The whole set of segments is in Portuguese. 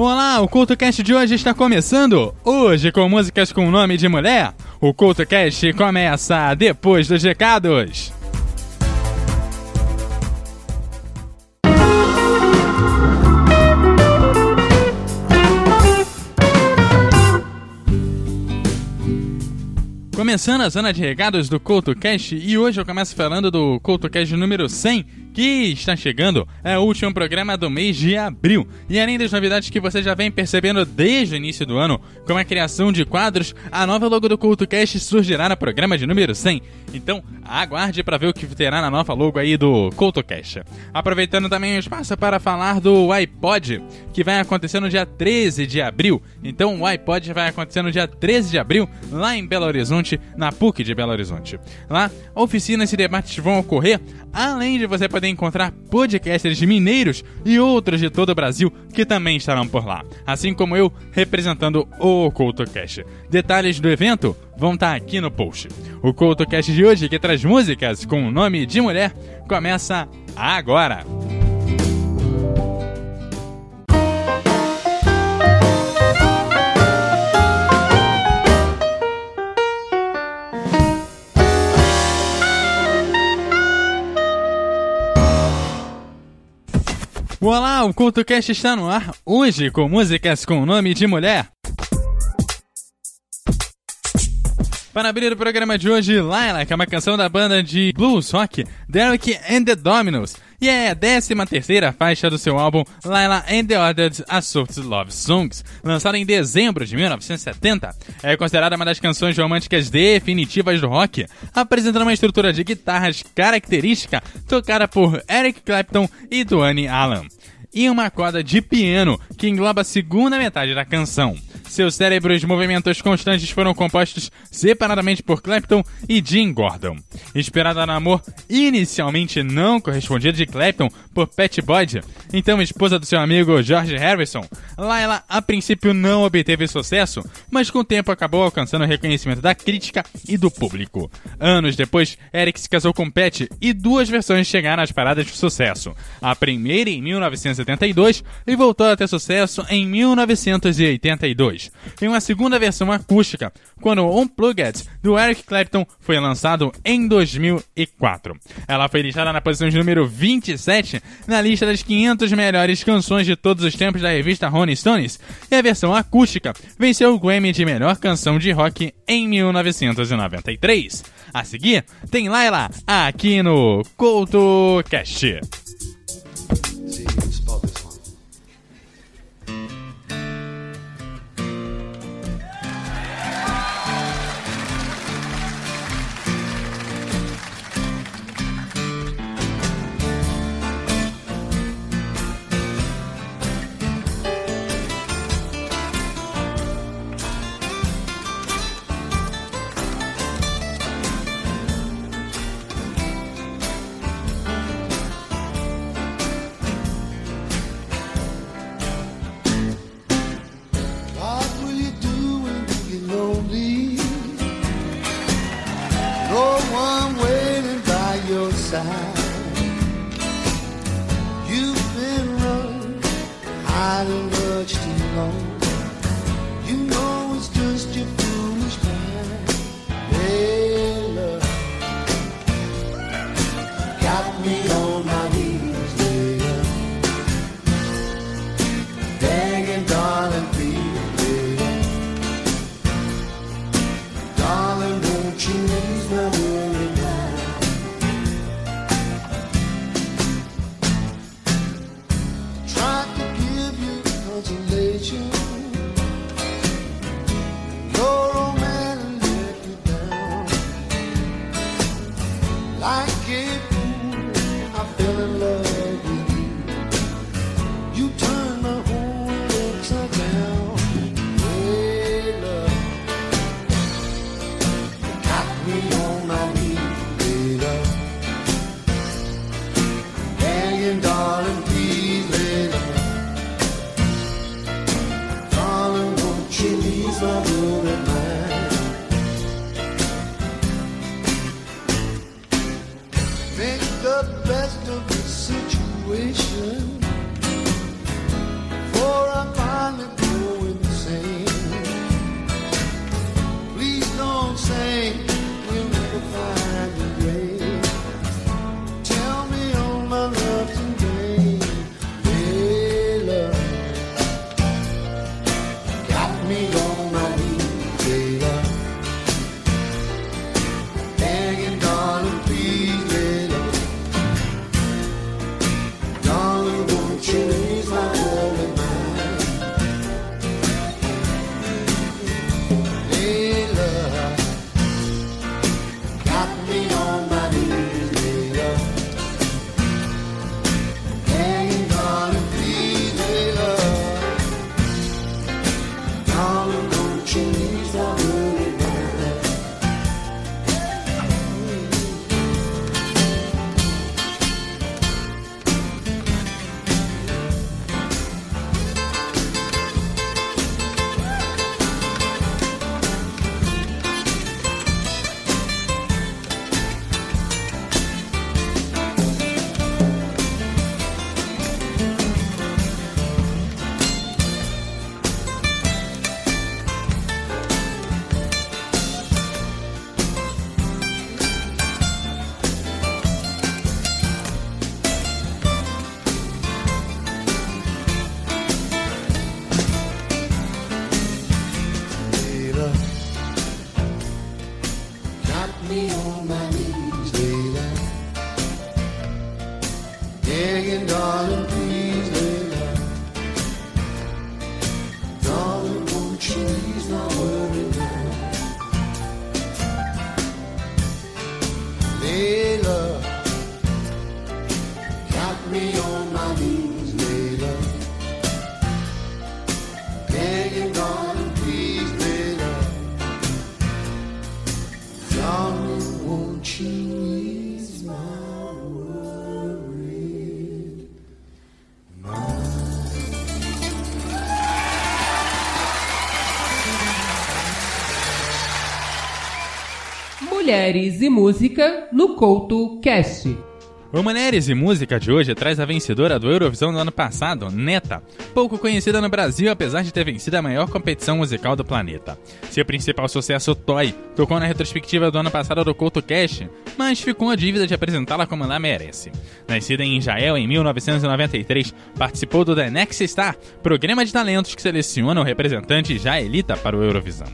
Olá, o CultoCast de hoje está começando. Hoje com músicas com nome de mulher. O CultoCast começa depois dos recados. Começando a zona de recados do CoutoCast e hoje eu começo falando do CoutoCast número 100, que está chegando, é o último programa do mês de abril. E além das novidades que você já vem percebendo desde o início do ano, como a criação de quadros, a nova logo do CoutoCast surgirá no programa de número 100. Então, aguarde para ver o que terá na nova logo aí do CoutoCast. Aproveitando também o espaço para falar do iPod, que vai acontecer no dia 13 de abril. Então, o iPod vai acontecer no dia 13 de abril, lá em Belo Horizonte, na PUC de Belo Horizonte. Lá, oficinas e debates vão ocorrer, além de você poder encontrar podcasters mineiros e outros de todo o Brasil que também estarão por lá, assim como eu representando o CoutoCast. Detalhes do evento vão estar aqui no post. O CoutoCast de hoje, que traz músicas com o nome de mulher, começa agora! Olá, o CultoCast está no ar hoje com músicas com o nome de mulher. Para abrir o programa de hoje, Laila, que é uma canção da banda de blues rock Derek and the Dominos, e é a 13 terceira faixa do seu álbum Laila and the Ordered Assorted Love Songs, lançado em dezembro de 1970. É considerada uma das canções românticas definitivas do rock, apresentando uma estrutura de guitarras característica tocada por Eric Clapton e Duane Allen e uma corda de piano que engloba a segunda metade da canção. Seus cérebros movimentos constantes foram compostos separadamente por Clapton e Jim Gordon. Inspirada no amor inicialmente não correspondido de Clapton por Pat Boyd, então esposa do seu amigo George Harrison, Laila a princípio não obteve sucesso, mas com o tempo acabou alcançando o reconhecimento da crítica e do público. Anos depois, Eric se casou com Pat e duas versões chegaram às paradas de sucesso. A primeira em 1972 e voltou a ter sucesso em 1982 em uma segunda versão acústica, quando Unplugged, do Eric Clapton, foi lançado em 2004. Ela foi listada na posição de número 27 na lista das 500 melhores canções de todos os tempos da revista Rolling Stones, e a versão acústica venceu o Grammy de melhor canção de rock em 1993. A seguir, tem Laila aqui no CoutoCast. Mulheres e Música no Couto Cast. O Mulheres e Música de hoje traz a vencedora do Eurovisão do ano passado, Neta, pouco conhecida no Brasil apesar de ter vencido a maior competição musical do planeta. Seu principal sucesso, Toy, tocou na retrospectiva do ano passado do Couto Cash, mas ficou a dívida de apresentá-la como ela merece. Nascida em Israel em 1993, participou do The Next Star, programa de talentos que seleciona o representante israelita para o Eurovisão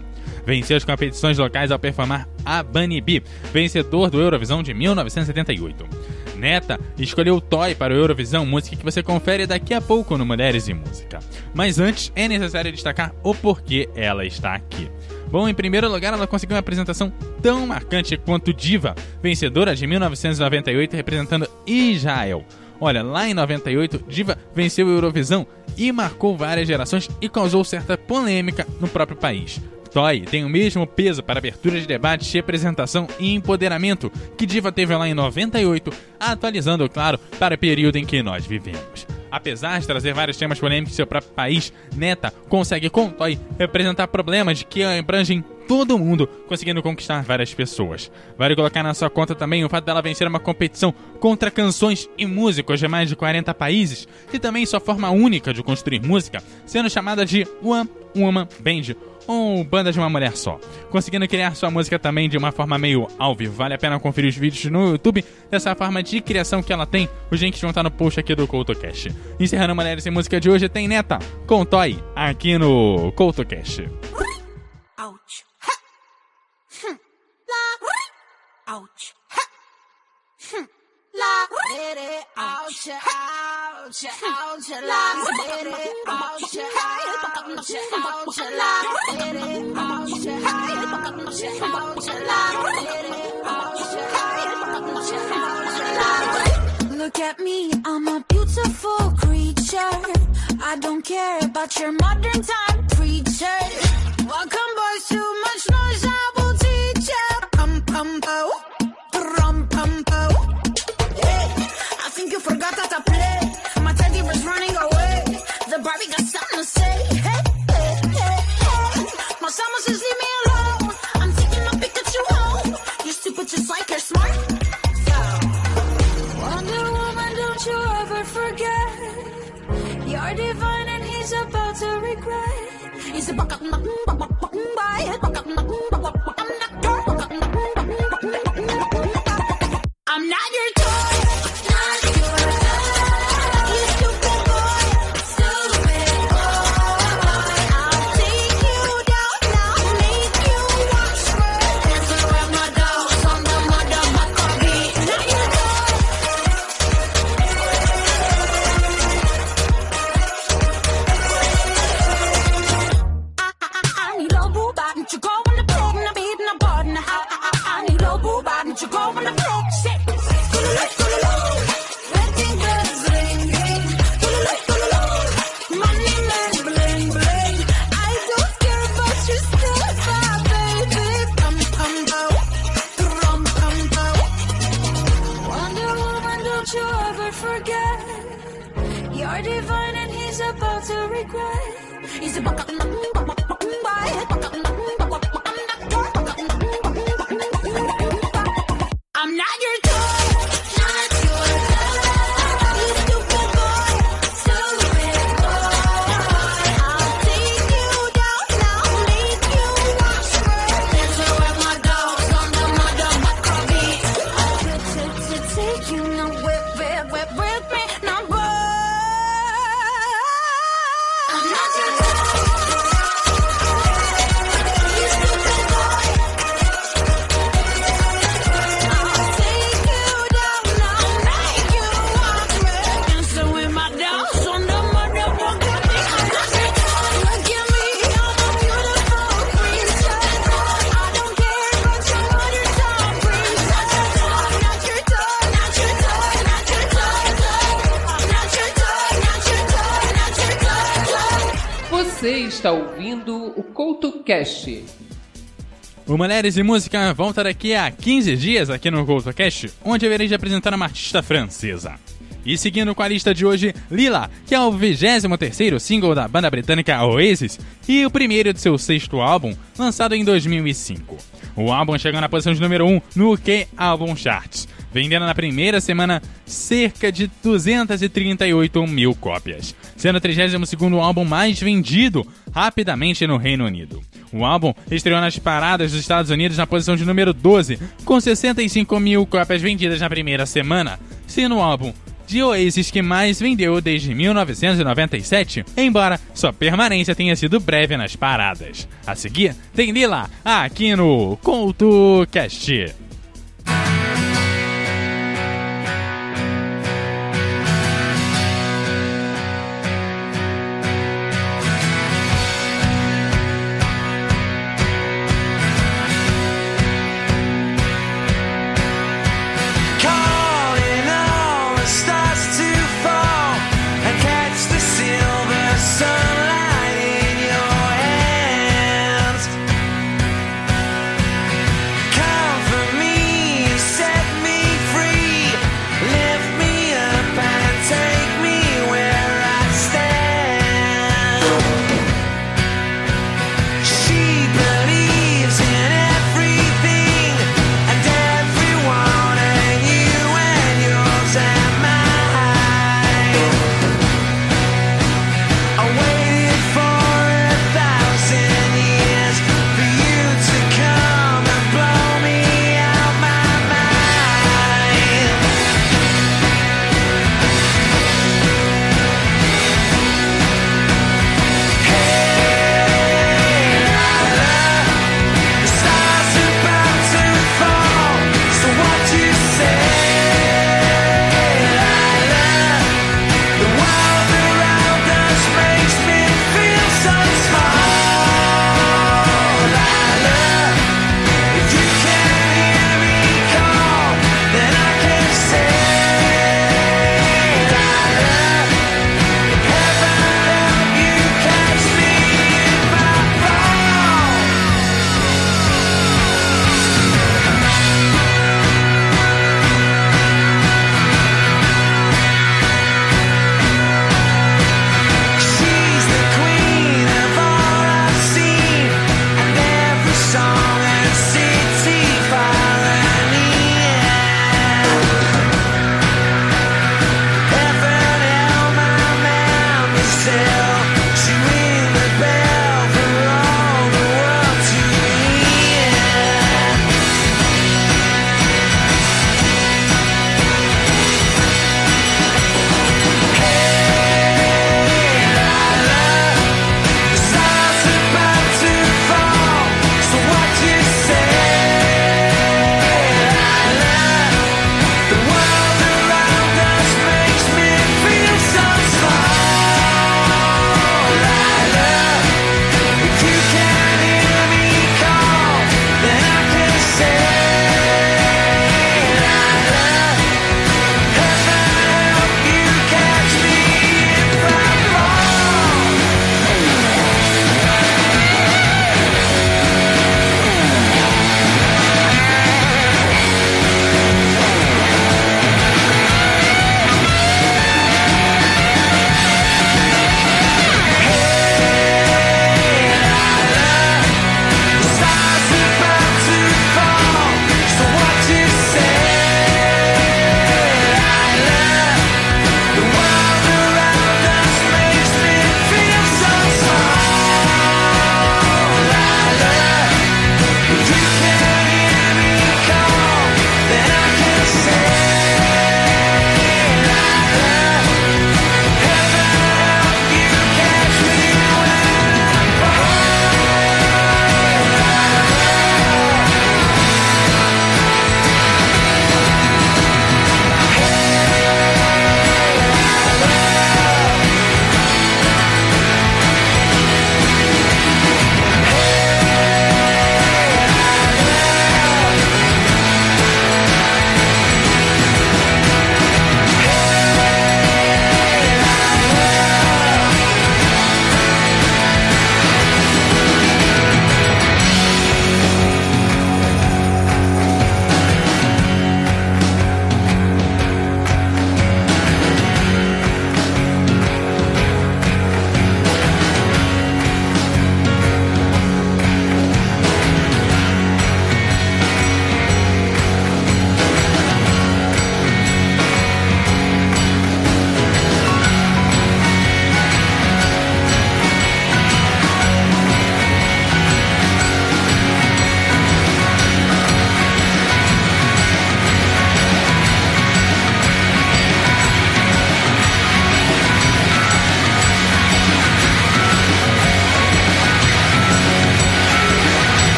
venceu as competições locais ao performar a Bunny B, vencedor do Eurovisão de 1978. Neta escolheu Toy para o Eurovisão, música que você confere daqui a pouco no Mulheres e Música. Mas antes, é necessário destacar o porquê ela está aqui. Bom, em primeiro lugar, ela conseguiu uma apresentação tão marcante quanto Diva, vencedora de 1998 representando Israel. Olha, lá em 98, Diva venceu a Eurovisão e marcou várias gerações e causou certa polêmica no próprio país. Toy tem o mesmo peso para abertura de debates, representação e empoderamento que Diva teve lá em 98, atualizando, claro, para o período em que nós vivemos. Apesar de trazer vários temas polêmicos em seu próprio país, Neta consegue com Toy representar problemas que abrangem todo mundo, conseguindo conquistar várias pessoas. Vale colocar na sua conta também o fato dela vencer uma competição contra canções e músicos de mais de 40 países, e também sua forma única de construir música, sendo chamada de One Woman Band ou banda de uma mulher só. Conseguindo criar sua música também de uma forma meio ao. Vale a pena conferir os vídeos no YouTube dessa forma de criação que ela tem. Os links vão estar no post aqui do CoutoCast. Encerrando Mulheres em Música de hoje, tem Neta com Toy aqui no CoutoCast. Ouch. Hm. Ouch. Hm. Ouch. ouch, ouch, la, ouch, ouch, ouch, ouch, la, ouch, ouch, ouch, Look at me, I'm a beautiful creature. I don't care about your modern time preacher. Welcome, Barbie got something to say. Hey, hey, hey, hey. My summer says leave me alone. I'm taking my Pikachu home. You're stupid just like you're smart. So, Wonder Woman, don't you ever forget. You're divine and he's about to regret. He's up, buck up, está ouvindo o CoutoCast. O Mulheres e Música volta daqui a 15 dias aqui no CoutoCast, onde eu irei apresentar uma artista francesa. E seguindo com a lista de hoje, Lila, que é o 23º single da banda britânica Oasis e o primeiro de seu sexto álbum, lançado em 2005. O álbum chegou na posição de número 1 no UK Album Charts, vendendo na primeira semana cerca de 238 mil cópias, sendo o 32º álbum mais vendido rapidamente no Reino Unido. O álbum estreou nas paradas dos Estados Unidos na posição de número 12, com 65 mil cópias vendidas na primeira semana, sendo o álbum de Oasis que mais vendeu desde 1997, embora sua permanência tenha sido breve nas paradas. A seguir, tem Lila aqui no CoutoCast.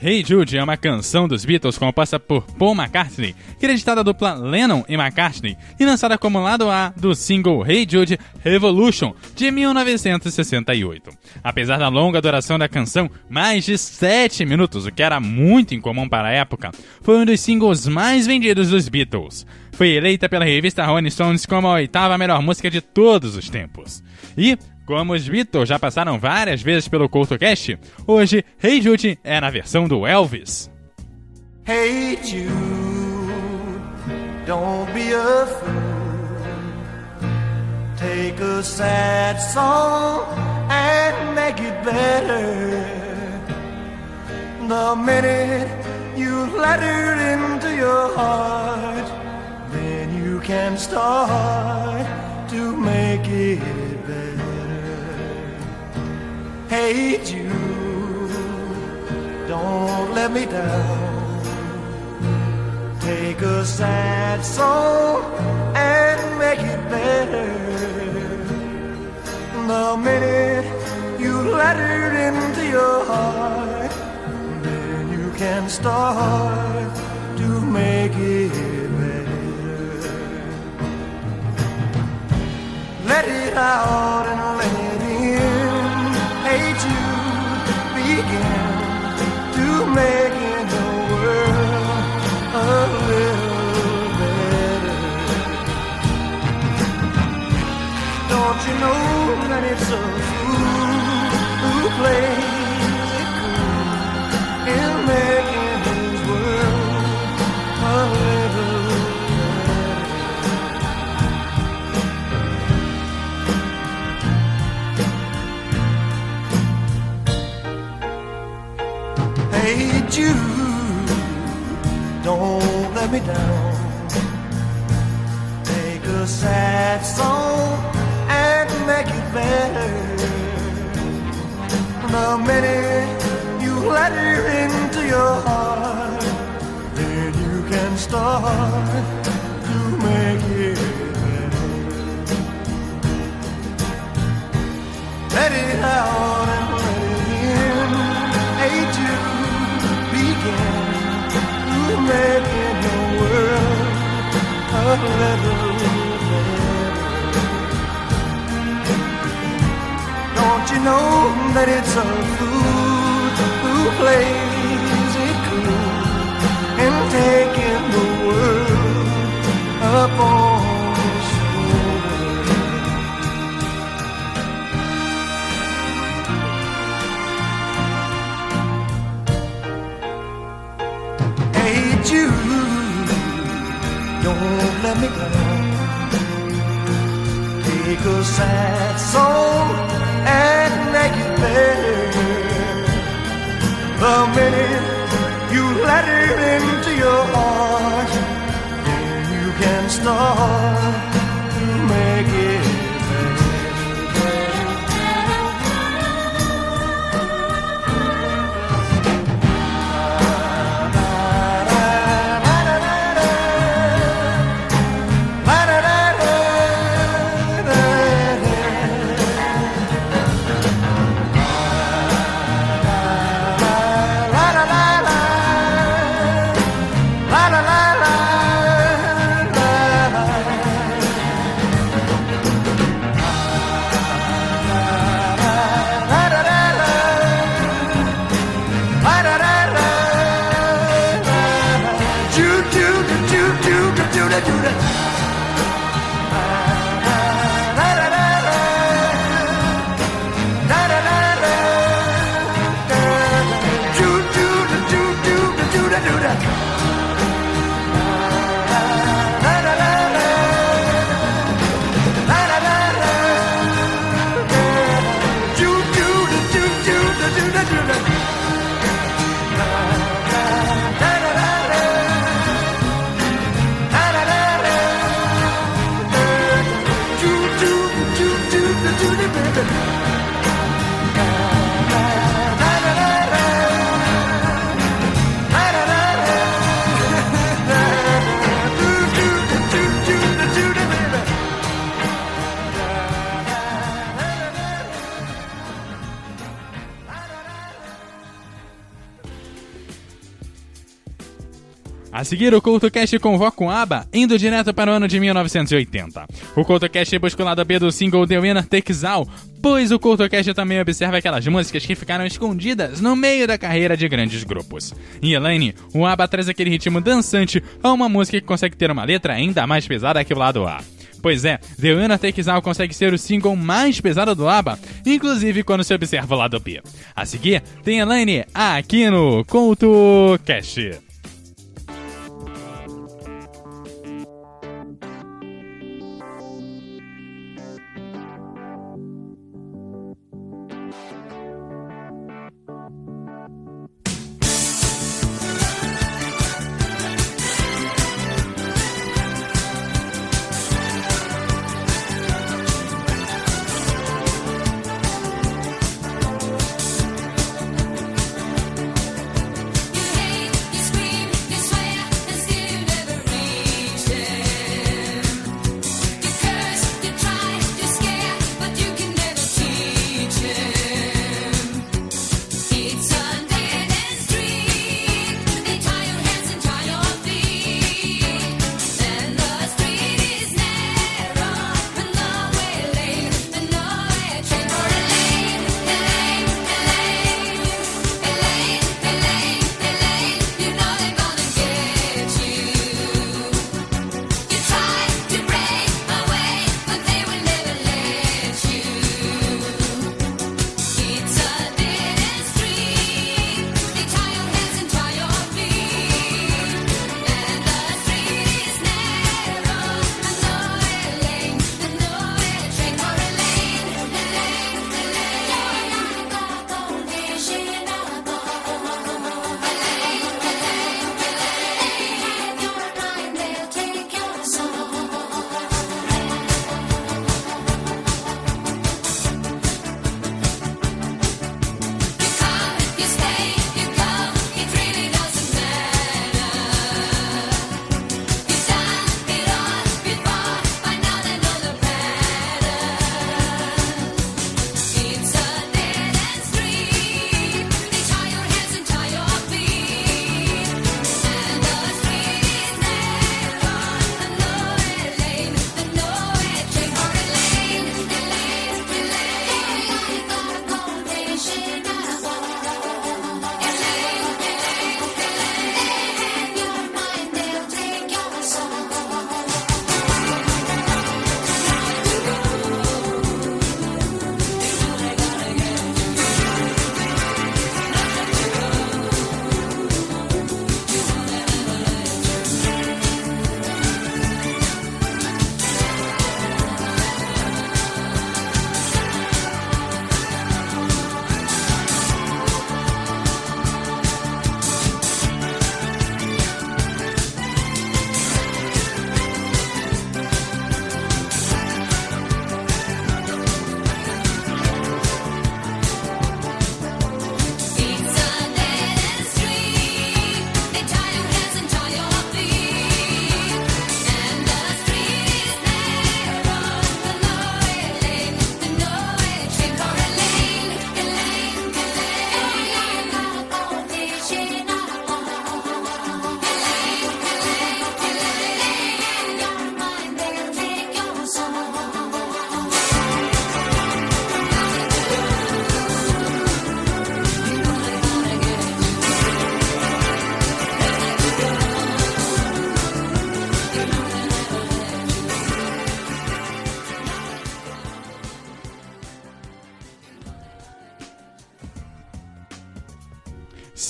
Hey Jude é uma canção dos Beatles composta por Paul McCartney, creditada à dupla Lennon e McCartney, e lançada como lado A do single Hey Jude Revolution, de 1968. Apesar da longa duração da canção, mais de 7 minutos, o que era muito incomum para a época, foi um dos singles mais vendidos dos Beatles. Foi eleita pela revista Rolling Stones como a oitava melhor música de todos os tempos. E, como os Beatles já passaram várias vezes pelo CoutoCast, hoje Hey Jude é na versão do Elvis. Hey Jude, don't be a fool. Take a sad song and make it better. The minute you let it into your heart, then you can start to make it. Hey you. don't let me down. Take a sad song and make it better. The minute you let it into your heart, then you can start to make it better. Let it out Take a sad song and make it better. The minute you let it into your heart, then you can start to make it better. Let it out and let it in. Hey Jude, begin to making the world a little Don't you know that it's a fool who plays it cool and taking the world up on his? Hey Jude, don't let me go. Take a sad song and make it better. The minute you let it into your heart, then you can start A seguir, o CultoCast convoca o ABBA, indo direto para o ano de 1980. O CultoCast busca o lado B do single The Winner Takes All, pois o CultoCast também observa aquelas músicas que ficaram escondidas no meio da carreira de grandes grupos. Em Elaine, o ABBA traz aquele ritmo dançante a uma música que consegue ter uma letra ainda mais pesada que o lado A. Pois é, The Winner Takes All consegue ser o single mais pesado do ABBA, inclusive quando se observa o lado B. A seguir, tem Elaine aqui no CultoCast.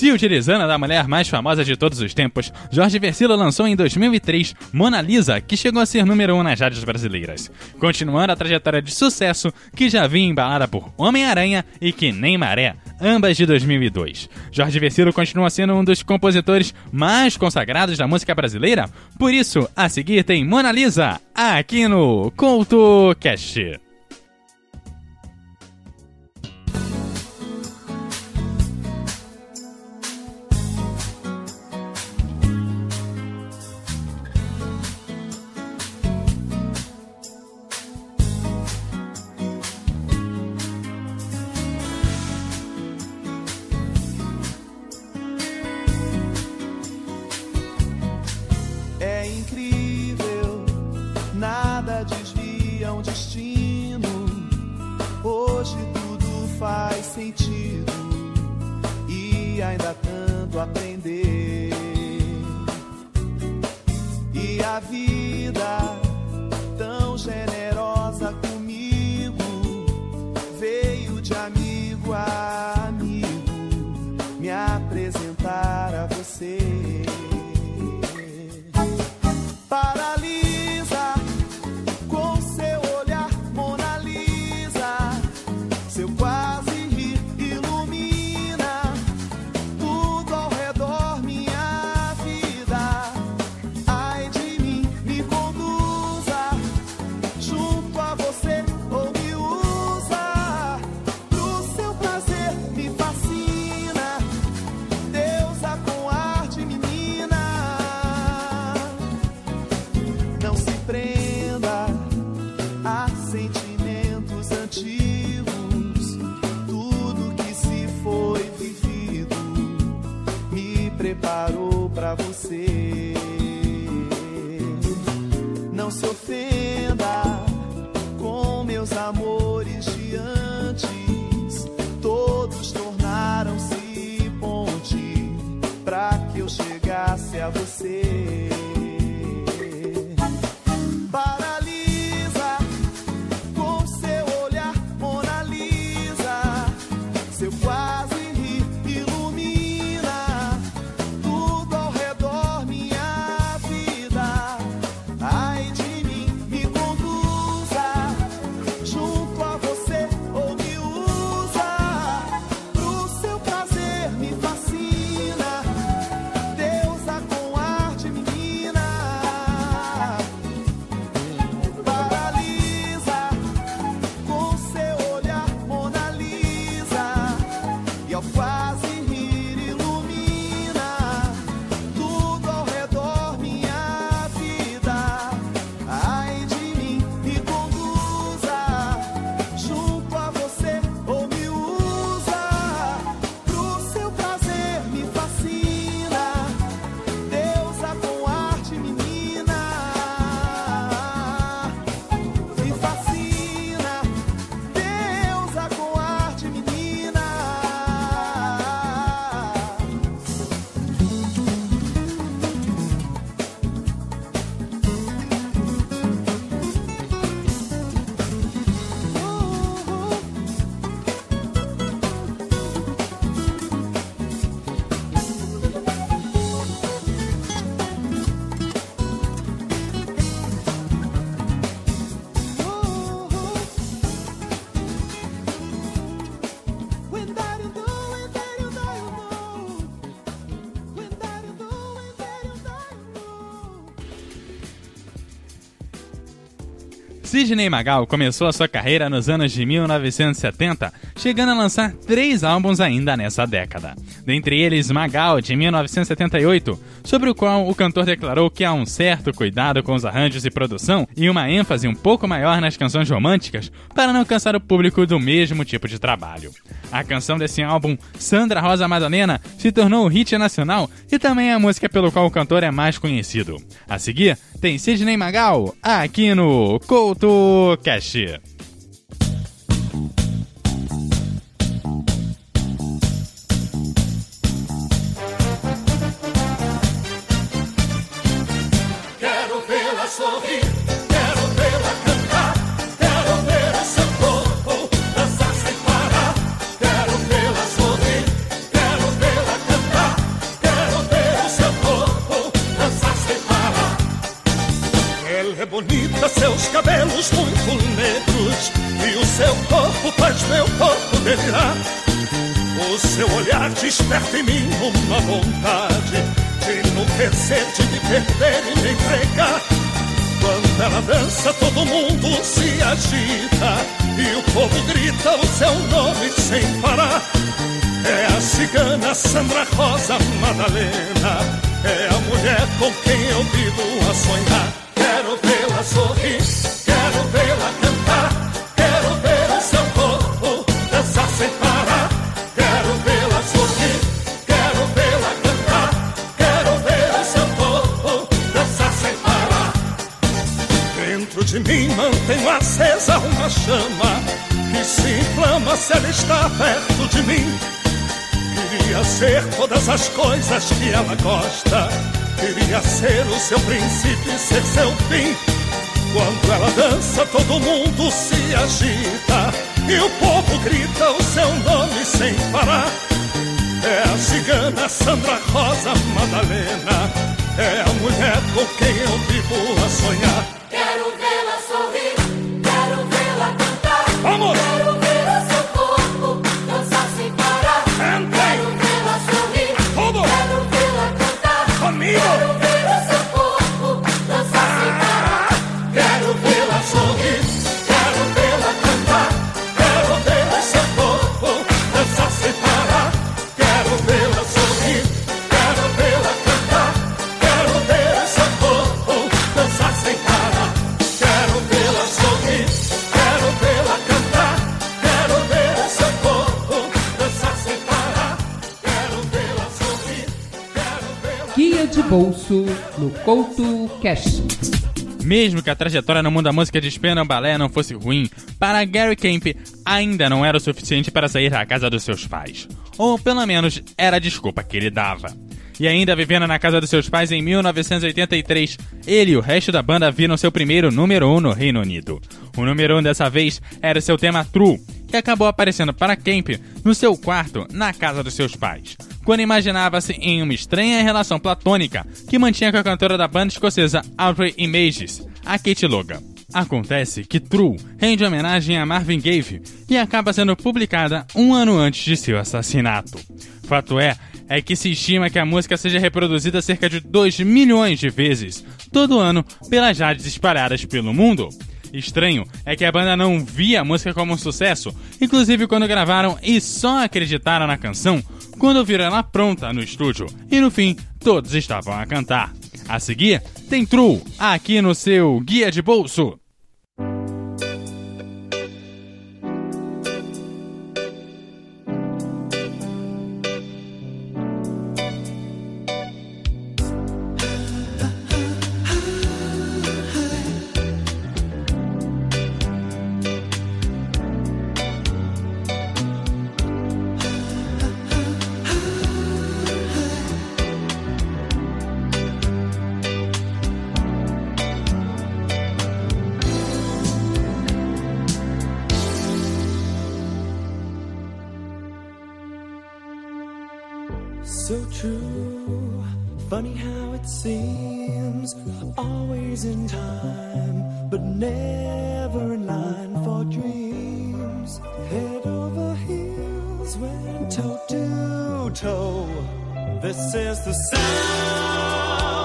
Se utilizando da mulher mais famosa de todos os tempos, Jorge Versilo lançou em 2003 Mona Lisa, que chegou a ser número 1 um nas rádios brasileiras, continuando a trajetória de sucesso que já vinha embalada por Homem-Aranha e Que Nem Maré, ambas de 2002. Jorge Versilo continua sendo um dos compositores mais consagrados da música brasileira, por isso, a seguir tem Mona Lisa, aqui no CultoCast. Sentido e ainda tanto aprender. E a vida chegasse a você. Sidney Magal começou a sua carreira nos anos de 1970, chegando a lançar três álbuns ainda nessa década. Dentre eles, Magal, de 1978, sobre o qual o cantor declarou que há um certo cuidado com os arranjos e produção e uma ênfase um pouco maior nas canções românticas para não cansar o público do mesmo tipo de trabalho. A canção desse álbum, Sandra Rosa Madalena, se tornou um hit nacional e também é a música pelo qual o cantor é mais conhecido. A seguir, tem Sidney Magal aqui no Couto Cast. Quero seu olhar desperta em mim uma vontade de enlouquecer, de me perder e me entregar. Quando ela dança, todo mundo se agita e o povo grita o seu nome sem parar. É a cigana Sandra Rosa Madalena, é a mulher com quem eu vivo a sonhar. Quero vê-la sorrir, quero vê-la cantar, acesa uma chama que se inflama ama se ela está perto de mim. Queria ser todas as coisas que ela gosta. Queria ser o seu princípio e ser seu fim. Quando ela dança, todo mundo se agita. E o povo grita o seu nome sem parar. É a cigana Sandra Rosa Madalena. É a mulher com quem eu vivo a sonhar. Quero vê-la Vamos! Bolso no Couto Cash. Mesmo que a trajetória no mundo da música de Spinal Ballet não fosse ruim, para Gary Camp ainda não era o suficiente para sair da casa dos seus pais. Ou pelo menos era a desculpa que ele dava. E ainda vivendo na casa dos seus pais em 1983, ele e o resto da banda viram seu primeiro número 1 um no Reino Unido. O número 1 um dessa vez era seu tema True, que acabou aparecendo para Camp no seu quarto na casa dos seus pais, quando imaginava-se em uma estranha relação platônica que mantinha com a cantora da banda escocesa Audrey Images, a Kate Logan. Acontece que True rende homenagem a Marvin Gaye e acaba sendo publicada um ano antes de seu assassinato. Fato é, é que se estima que a música seja reproduzida cerca de 2 milhões de vezes todo ano pelas rádios espalhadas pelo mundo. Estranho é que a banda não via a música como um sucesso, inclusive quando gravaram e só acreditaram na canção quando viram ela pronta no estúdio e no fim todos estavam a cantar. A seguir, tem True aqui no seu Guia de Bolso. So true, funny how it seems. Always in time, but never in line for dreams. Head over heels, went toe to toe. This is the sound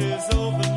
is over.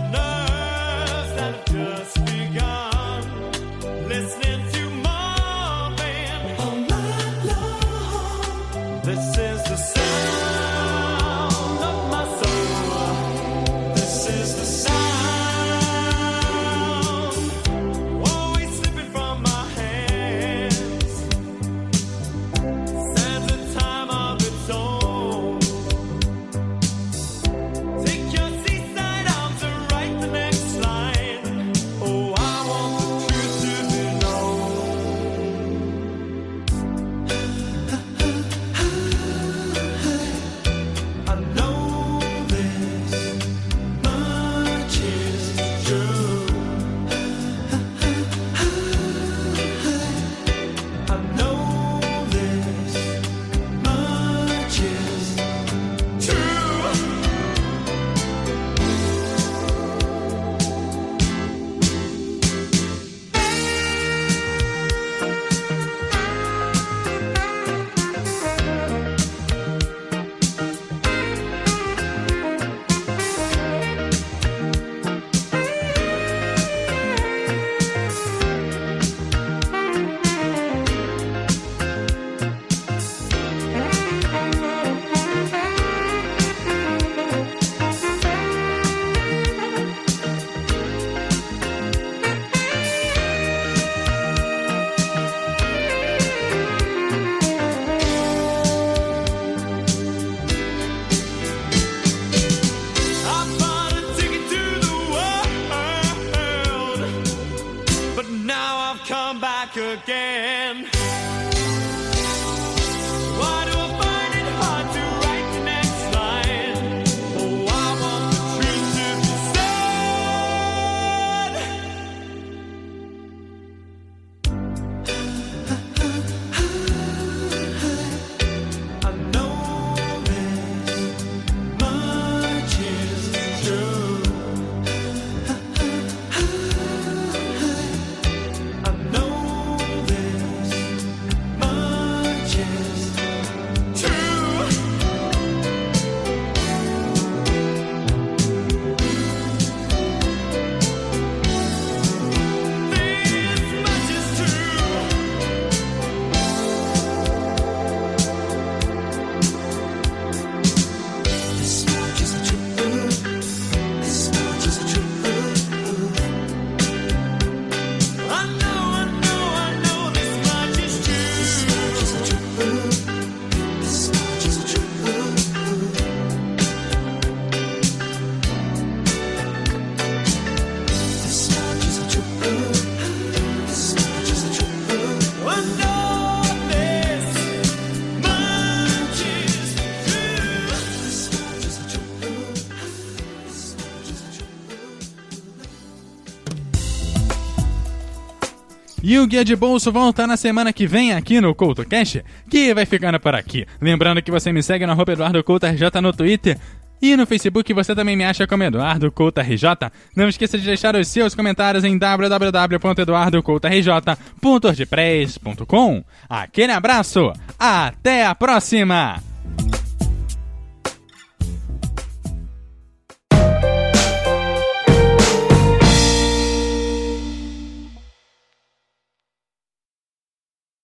E o Guia de Bolso volta na semana que vem aqui no CoutoCast, que vai ficando por aqui. Lembrando que você me segue no arroba Eduardo Couto RJ no Twitter e no Facebook você também me acha como Eduardo Couto RJ. Não esqueça de deixar os seus comentários em www.eduardocoutorj.wordpress.com. Aquele abraço, até a próxima!